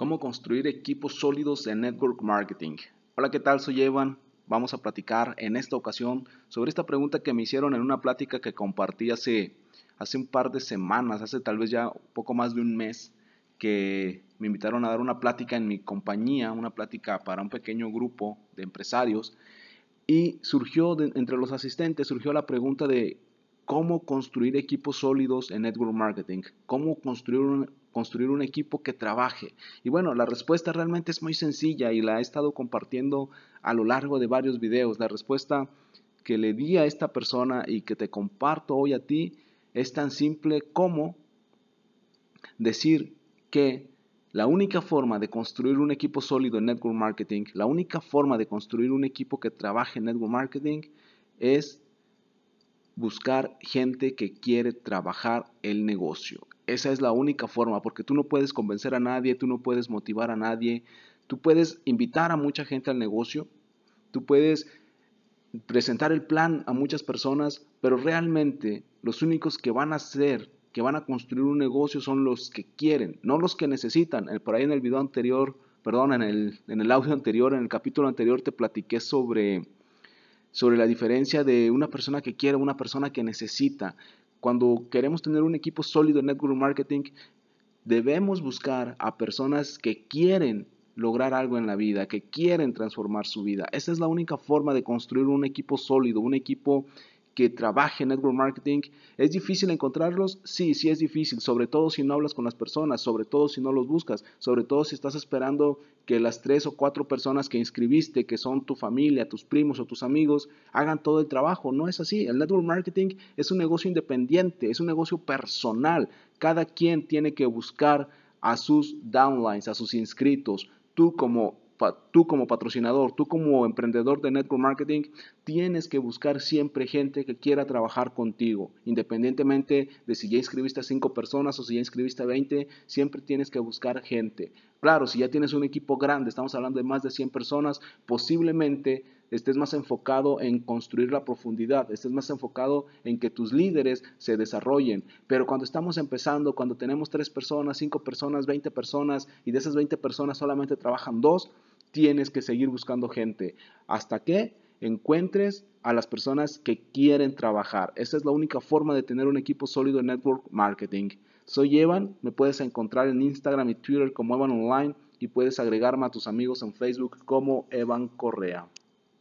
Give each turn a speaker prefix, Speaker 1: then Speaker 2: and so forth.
Speaker 1: Cómo construir equipos sólidos de network marketing. Hola, ¿qué tal? Soy Evan. Vamos a platicar en esta ocasión sobre esta pregunta que me hicieron en una plática que compartí hace, hace un par de semanas, hace tal vez ya poco más de un mes, que me invitaron a dar una plática en mi compañía, una plática para un pequeño grupo de empresarios. Y surgió entre los asistentes, surgió la pregunta de cómo construir equipos sólidos en network marketing, cómo construir un, construir un equipo que trabaje. Y bueno, la respuesta realmente es muy sencilla y la he estado compartiendo a lo largo de varios videos. La respuesta que le di a esta persona y que te comparto hoy a ti es tan simple como decir que la única forma de construir un equipo sólido en network marketing, la única forma de construir un equipo que trabaje en network marketing es buscar gente que quiere trabajar el negocio. Esa es la única forma, porque tú no puedes convencer a nadie, tú no puedes motivar a nadie, tú puedes invitar a mucha gente al negocio, tú puedes presentar el plan a muchas personas, pero realmente los únicos que van a hacer, que van a construir un negocio son los que quieren, no los que necesitan. Por ahí en el video anterior, perdón, en el, en el audio anterior, en el capítulo anterior te platiqué sobre sobre la diferencia de una persona que quiere, una persona que necesita. Cuando queremos tener un equipo sólido en network marketing, debemos buscar a personas que quieren lograr algo en la vida, que quieren transformar su vida. Esa es la única forma de construir un equipo sólido, un equipo que trabaje en network marketing. ¿Es difícil encontrarlos? Sí, sí es difícil, sobre todo si no hablas con las personas, sobre todo si no los buscas, sobre todo si estás esperando que las tres o cuatro personas que inscribiste, que son tu familia, tus primos o tus amigos, hagan todo el trabajo. No es así. El network marketing es un negocio independiente, es un negocio personal. Cada quien tiene que buscar a sus downlines, a sus inscritos. Tú como tú como patrocinador, tú como emprendedor de network marketing, tienes que buscar siempre gente que quiera trabajar contigo, independientemente de si ya inscribiste a 5 personas o si ya inscribiste a 20, siempre tienes que buscar gente. Claro, si ya tienes un equipo grande, estamos hablando de más de 100 personas, posiblemente estés más enfocado en construir la profundidad, estés más enfocado en que tus líderes se desarrollen. Pero cuando estamos empezando, cuando tenemos 3 personas, 5 personas, 20 personas y de esas 20 personas solamente trabajan dos, tienes que seguir buscando gente hasta que encuentres a las personas que quieren trabajar. Esa es la única forma de tener un equipo sólido en network marketing. Soy Evan, me puedes encontrar en Instagram y Twitter como Evan Online y puedes agregarme a tus amigos en Facebook como Evan Correa.